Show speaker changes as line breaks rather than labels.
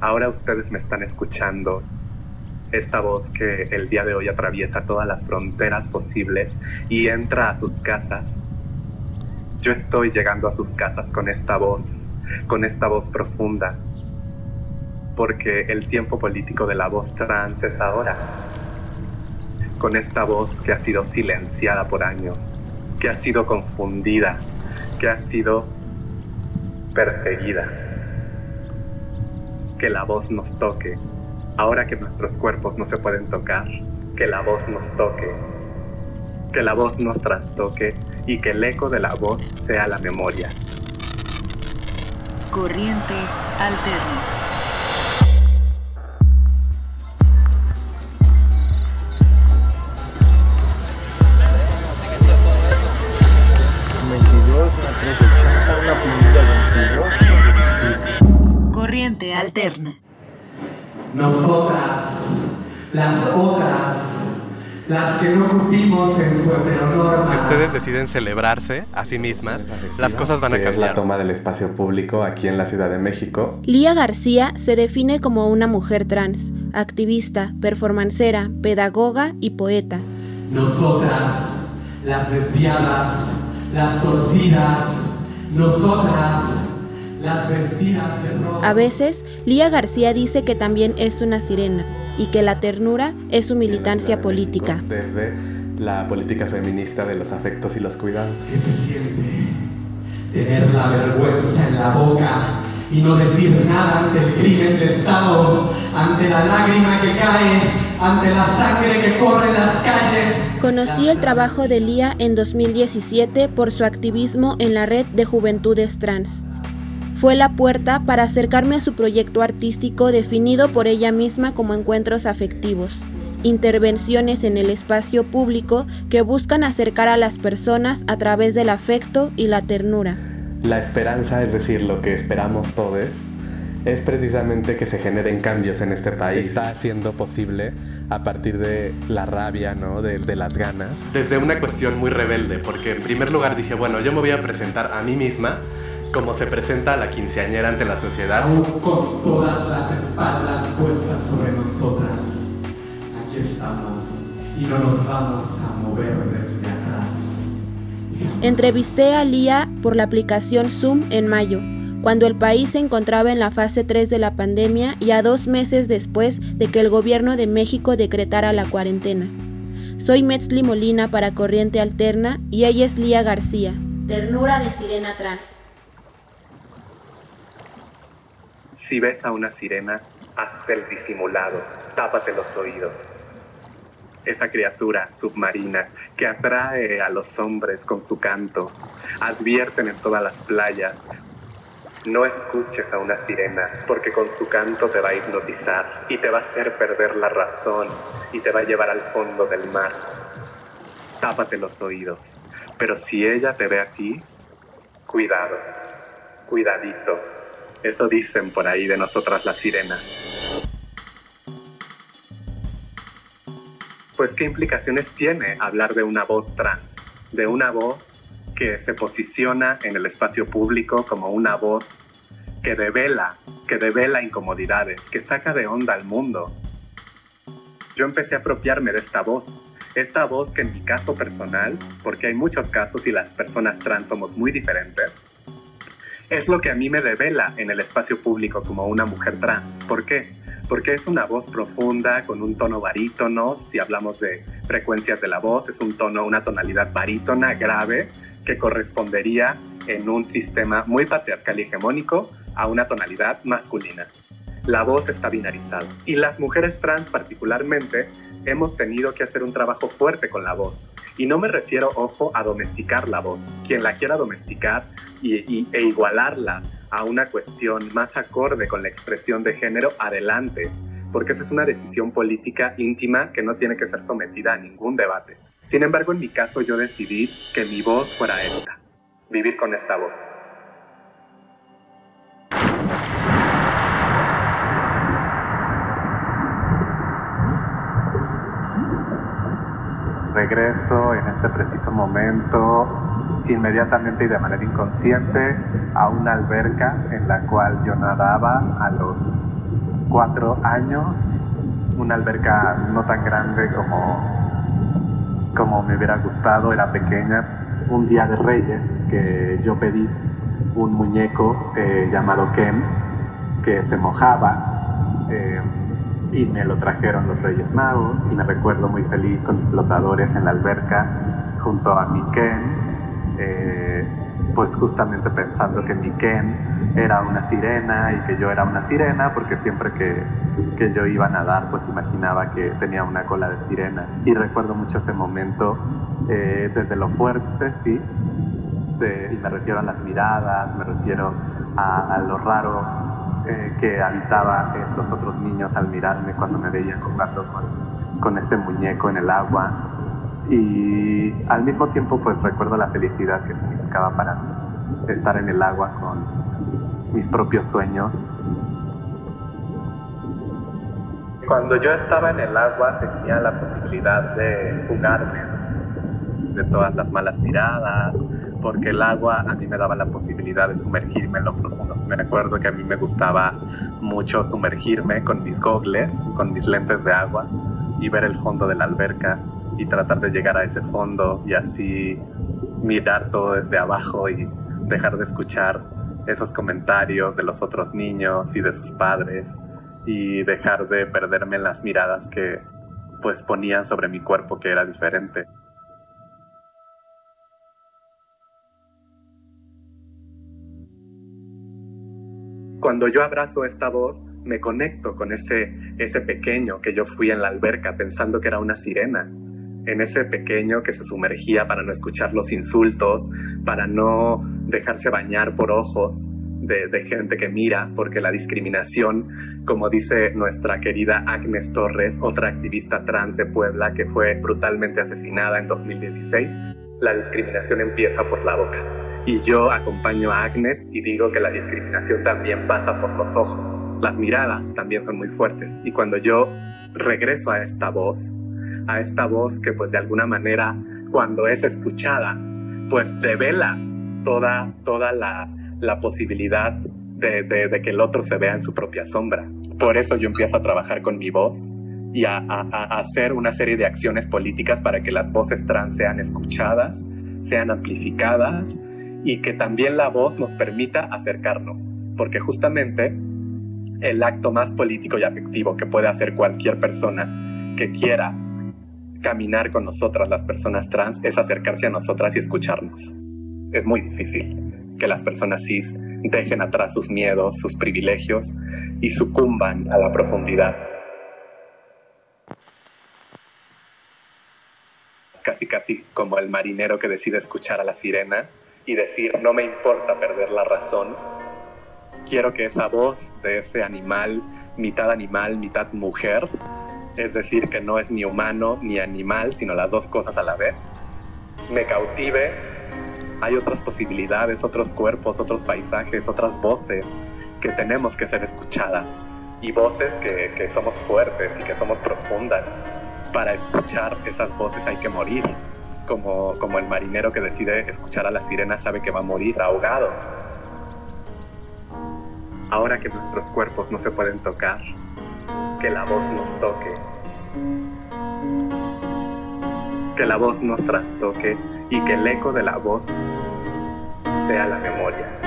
ahora ustedes me están escuchando. Esta voz que el día de hoy atraviesa todas las fronteras posibles y entra a sus casas. Yo estoy llegando a sus casas con esta voz, con esta voz profunda, porque el tiempo político de la voz trans es ahora. Con esta voz que ha sido silenciada por años, que ha sido confundida, que ha sido perseguida. Que la voz nos toque, ahora que nuestros cuerpos no se pueden tocar, que la voz nos toque, que la voz nos trastoque y que el eco de la voz sea la memoria.
Corriente alterna.
Nosotras, las otras, las que no cumplimos en su heteronorma.
Si ustedes deciden celebrarse a sí mismas, las cosas van a
que es
cambiar.
la toma del espacio público aquí en la Ciudad de México.
Lía García se define como una mujer trans, activista, performancera, pedagoga y poeta.
Nosotras, las desviadas, las torcidas, nosotras,
A veces, Lía García dice que también es una sirena y que la ternura es su militancia política.
Desde la política feminista de los afectos y los cuidados.
¿Qué se siente? Tener la vergüenza en la boca y no decir nada ante el crimen de Estado, ante la lágrima que cae, ante la sangre que corre en las calles.
Conocí el trabajo de Lía en 2017 por su activismo en la red de juventudes trans. Fue la puerta para acercarme a su proyecto artístico definido por ella misma como encuentros afectivos, intervenciones en el espacio público que buscan acercar a las personas a través del afecto y la ternura.
La esperanza, es decir, lo que esperamos todos, es precisamente que se generen cambios en este país.
Está siendo posible a partir de la rabia, ¿no? De, de las ganas.
Desde una cuestión muy rebelde, porque en primer lugar dije, bueno, yo me voy a presentar a mí misma como se presenta la quinceañera ante la sociedad.
Aún con todas las espaldas puestas sobre nosotras, aquí estamos y no nos vamos a mover desde atrás.
Entrevisté a Lía por la aplicación Zoom en mayo, cuando el país se encontraba en la fase 3 de la pandemia y a dos meses después de que el gobierno de México decretara la cuarentena. Soy Metzli Molina para Corriente Alterna y ella es Lía García, ternura de sirena trans.
Si ves a una sirena, hazte el disimulado, tápate los oídos. Esa criatura submarina que atrae a los hombres con su canto, advierten en todas las playas. No escuches a una sirena, porque con su canto te va a hipnotizar y te va a hacer perder la razón y te va a llevar al fondo del mar. Tápate los oídos, pero si ella te ve a ti, cuidado, cuidadito. Eso dicen por ahí de nosotras las sirenas. Pues qué implicaciones tiene hablar de una voz trans, de una voz que se posiciona en el espacio público como una voz que devela, que devela incomodidades, que saca de onda al mundo. Yo empecé a apropiarme de esta voz, esta voz que en mi caso personal, porque hay muchos casos y las personas trans somos muy diferentes, es lo que a mí me devela en el espacio público como una mujer trans. ¿Por qué? Porque es una voz profunda con un tono barítono, si hablamos de frecuencias de la voz, es un tono, una tonalidad barítona grave que correspondería en un sistema muy patriarcal y hegemónico a una tonalidad masculina. La voz está binarizada. Y las mujeres trans particularmente hemos tenido que hacer un trabajo fuerte con la voz. Y no me refiero, ojo, a domesticar la voz. Quien la quiera domesticar y, e igualarla a una cuestión más acorde con la expresión de género, adelante. Porque esa es una decisión política íntima que no tiene que ser sometida a ningún debate. Sin embargo, en mi caso yo decidí que mi voz fuera esta. Vivir con esta voz. Regreso en este preciso momento, inmediatamente y de manera inconsciente, a una alberca en la cual yo nadaba a los cuatro años, una alberca no tan grande como, como me hubiera gustado, era pequeña. Un día de Reyes que yo pedí un muñeco eh, llamado Ken que se mojaba eh, y me lo trajeron los Reyes Magos y me recuerdo muy feliz con mis flotadores en la alberca junto a mi Ken. Eh, pues justamente pensando que mi Ken era una sirena y que yo era una sirena, porque siempre que, que yo iba a nadar, pues imaginaba que tenía una cola de sirena. Y recuerdo mucho ese momento, eh, desde lo fuerte, sí, y me refiero a las miradas, me refiero a, lo raro eh, que habitaba en los otros niños al mirarme cuando me veían jugando con, con este muñeco en el agua y al mismo tiempo pues recuerdo la felicidad que significaba para mí estar en el agua con mis propios sueños. Cuando yo estaba en el agua tenía la posibilidad de fugarme de todas las malas miradas, porque el agua a mí me daba la posibilidad de sumergirme en lo profundo. Me acuerdo que a mí me gustaba mucho sumergirme con mis gogles, con mis lentes de agua y ver el fondo de la alberca y tratar de llegar a ese fondo y así mirar todo desde abajo y dejar de escuchar esos comentarios de los otros niños y de sus padres y dejar de perderme en las miradas que pues ponían sobre mi cuerpo que era diferente. Cuando yo abrazo esta voz, me conecto con ese, ese pequeño que yo fui en la alberca pensando que era una sirena en ese pequeño que se sumergía para no escuchar los insultos, para no dejarse bañar por ojos de, gente que mira, porque la discriminación, como dice nuestra querida Agnes Torres, otra activista trans de Puebla que fue brutalmente asesinada en 2016, la discriminación empieza por la boca. Y yo acompaño a Agnes y digo que la discriminación también pasa por los ojos. Las miradas también son muy fuertes. Y cuando yo regreso a esta voz, a esta voz que pues de alguna manera cuando es escuchada pues devela toda, toda la, la posibilidad de, de, que el otro se vea en su propia sombra. Por eso yo empiezo a trabajar con mi voz y a, hacer una serie de acciones políticas para que las voces trans sean escuchadas, sean amplificadas y que también la voz nos permita acercarnos. Porque justamente el acto más político y afectivo que puede hacer cualquier persona que quiera caminar con nosotras, las personas trans, es acercarse a nosotras y escucharnos. Es muy difícil que las personas cis dejen atrás sus miedos, sus privilegios y sucumban a la profundidad. Casi, casi como el marinero que decide escuchar a la sirena y decir, no me importa perder la razón, quiero que esa voz de ese animal, mitad animal, mitad mujer, es decir, que no es ni humano ni animal, sino las dos cosas a la vez, me cautive, hay otras posibilidades, otros cuerpos, otros paisajes, otras voces que tenemos que ser escuchadas y voces que, que somos fuertes y que somos profundas. Para escuchar esas voces hay que morir, como, como el marinero que decide escuchar a la sirena sabe que va a morir ahogado. Ahora que nuestros cuerpos no se pueden tocar, que la voz nos toque, que la voz nos trastoque y que el eco de la voz sea la memoria.